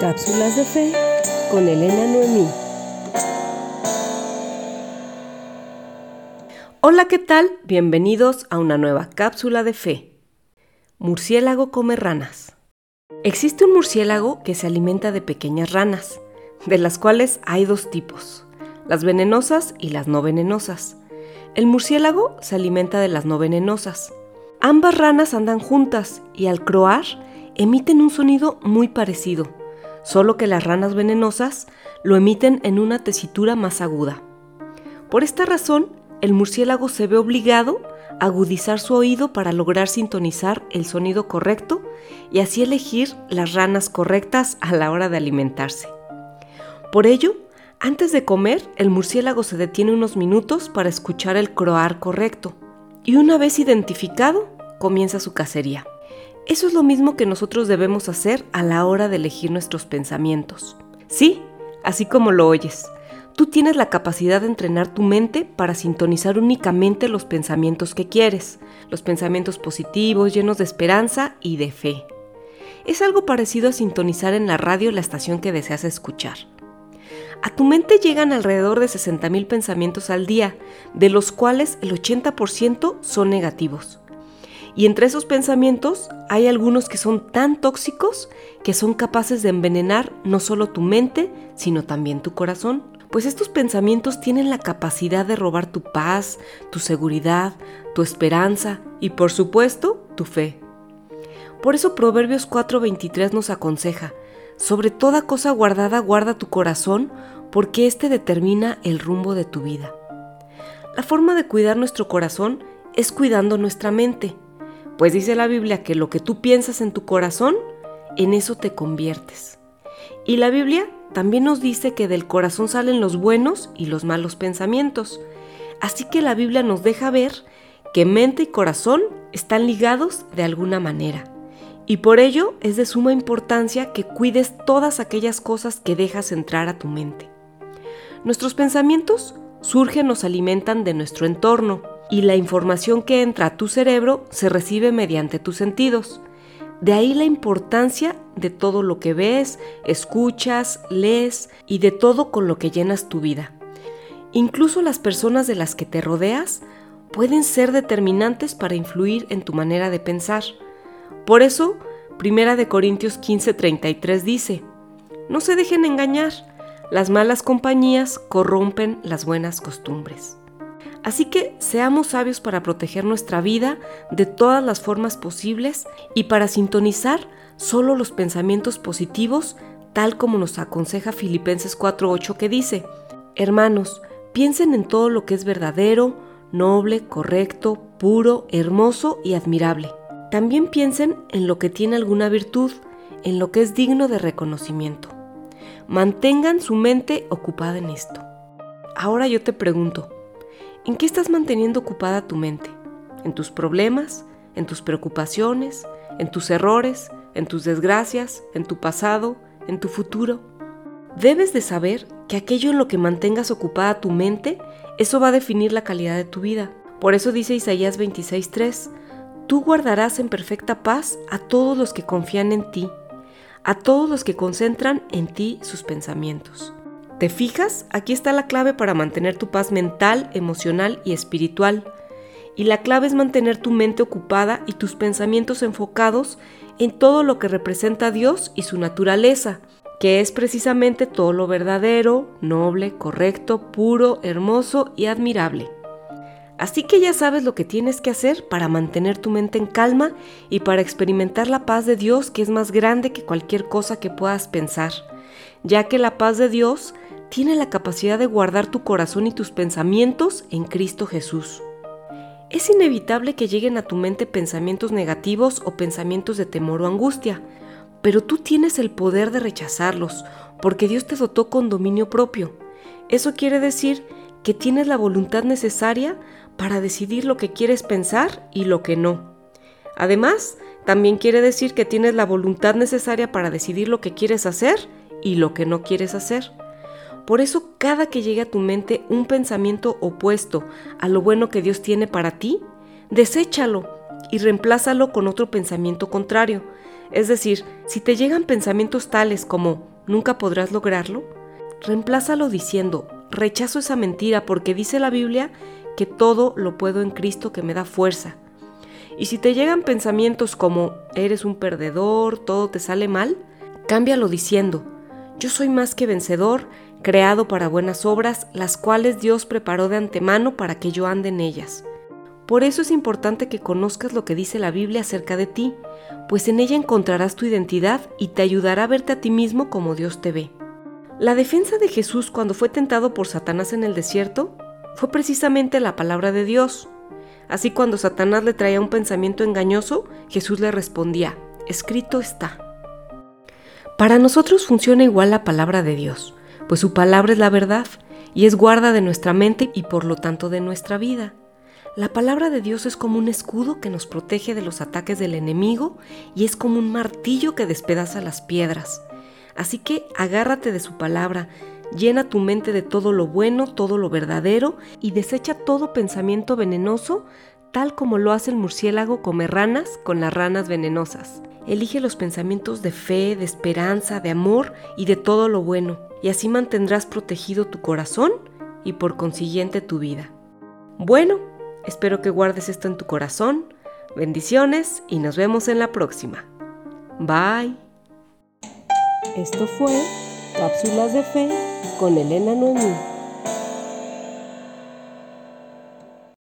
Cápsulas de Fe con Elena Noemí. Hola, ¿qué tal? Bienvenidos a una nueva cápsula de fe. Murciélago come ranas. Existe un murciélago que se alimenta de pequeñas ranas, de las cuales hay dos tipos, las venenosas y las no venenosas. El murciélago se alimenta de las no venenosas. Ambas ranas andan juntas y al croar emiten un sonido muy parecido, solo que las ranas venenosas lo emiten en una tesitura más aguda. Por esta razón, el murciélago se ve obligado a agudizar su oído para lograr sintonizar el sonido correcto y así elegir las ranas correctas a la hora de alimentarse. Por ello, antes de comer, el murciélago se detiene unos minutos para escuchar el croar correcto y una vez identificado, comienza su cacería. Eso es lo mismo que nosotros debemos hacer a la hora de elegir nuestros pensamientos. Sí, así como lo oyes. Tú tienes la capacidad de entrenar tu mente para sintonizar únicamente los pensamientos que quieres, los pensamientos positivos, llenos de esperanza y de fe. Es algo parecido a sintonizar en la radio la estación que deseas escuchar. A tu mente llegan alrededor de 60.000 pensamientos al día, de los cuales el 80% son negativos. Y entre esos pensamientos hay algunos que son tan tóxicos que son capaces de envenenar no solo tu mente, sino también tu corazón. Pues estos pensamientos tienen la capacidad de robar tu paz, tu seguridad, tu esperanza y por supuesto tu fe. Por eso Proverbios 4:23 nos aconseja, sobre toda cosa guardada guarda tu corazón, porque éste determina el rumbo de tu vida. La forma de cuidar nuestro corazón es cuidando nuestra mente. Pues dice la Biblia que lo que tú piensas en tu corazón, en eso te conviertes. Y la Biblia también nos dice que del corazón salen los buenos y los malos pensamientos. Así que la Biblia nos deja ver que mente y corazón están ligados de alguna manera. Y por ello es de suma importancia que cuides todas aquellas cosas que dejas entrar a tu mente. Nuestros pensamientos surgen, nos alimentan de nuestro entorno, y la información que entra a tu cerebro se recibe mediante tus sentidos. De ahí la importancia de todo lo que ves, escuchas, lees y de todo con lo que llenas tu vida. Incluso las personas de las que te rodeas pueden ser determinantes para influir en tu manera de pensar. Por eso, Primera de Corintios 15:33 dice, No se dejen engañar, las malas compañías corrompen las buenas costumbres. Así que seamos sabios para proteger nuestra vida de todas las formas posibles y para sintonizar solo los pensamientos positivos, tal como nos aconseja Filipenses 4.8 que dice, Hermanos, piensen en todo lo que es verdadero, noble, correcto, puro, hermoso y admirable. También piensen en lo que tiene alguna virtud, en lo que es digno de reconocimiento. Mantengan su mente ocupada en esto. Ahora yo te pregunto, ¿En qué estás manteniendo ocupada tu mente? ¿En tus problemas? ¿En tus preocupaciones? ¿En tus errores? ¿En tus desgracias? ¿En tu pasado? ¿En tu futuro? Debes de saber que aquello en lo que mantengas ocupada tu mente, eso va a definir la calidad de tu vida. Por eso dice Isaías 26:3, tú guardarás en perfecta paz a todos los que confían en ti, a todos los que concentran en ti sus pensamientos. ¿Te fijas? Aquí está la clave para mantener tu paz mental, emocional y espiritual. Y la clave es mantener tu mente ocupada y tus pensamientos enfocados en todo lo que representa a Dios y su naturaleza, que es precisamente todo lo verdadero, noble, correcto, puro, hermoso y admirable. Así que ya sabes lo que tienes que hacer para mantener tu mente en calma y para experimentar la paz de Dios que es más grande que cualquier cosa que puedas pensar, ya que la paz de Dios tiene la capacidad de guardar tu corazón y tus pensamientos en Cristo Jesús. Es inevitable que lleguen a tu mente pensamientos negativos o pensamientos de temor o angustia, pero tú tienes el poder de rechazarlos, porque Dios te dotó con dominio propio. Eso quiere decir que tienes la voluntad necesaria para decidir lo que quieres pensar y lo que no. Además, también quiere decir que tienes la voluntad necesaria para decidir lo que quieres hacer y lo que no quieres hacer. Por eso cada que llegue a tu mente un pensamiento opuesto a lo bueno que Dios tiene para ti, deséchalo y reemplázalo con otro pensamiento contrario. Es decir, si te llegan pensamientos tales como nunca podrás lograrlo, reemplázalo diciendo, rechazo esa mentira porque dice la Biblia que todo lo puedo en Cristo que me da fuerza. Y si te llegan pensamientos como eres un perdedor, todo te sale mal, cámbialo diciendo, yo soy más que vencedor, creado para buenas obras, las cuales Dios preparó de antemano para que yo ande en ellas. Por eso es importante que conozcas lo que dice la Biblia acerca de ti, pues en ella encontrarás tu identidad y te ayudará a verte a ti mismo como Dios te ve. La defensa de Jesús cuando fue tentado por Satanás en el desierto fue precisamente la palabra de Dios. Así cuando Satanás le traía un pensamiento engañoso, Jesús le respondía, escrito está. Para nosotros funciona igual la palabra de Dios, pues su palabra es la verdad y es guarda de nuestra mente y por lo tanto de nuestra vida. La palabra de Dios es como un escudo que nos protege de los ataques del enemigo y es como un martillo que despedaza las piedras. Así que agárrate de su palabra, Llena tu mente de todo lo bueno, todo lo verdadero y desecha todo pensamiento venenoso, tal como lo hace el murciélago come ranas con las ranas venenosas. Elige los pensamientos de fe, de esperanza, de amor y de todo lo bueno, y así mantendrás protegido tu corazón y por consiguiente tu vida. Bueno, espero que guardes esto en tu corazón. Bendiciones y nos vemos en la próxima. Bye. Esto fue Cápsulas de Fe con Elena Noemí.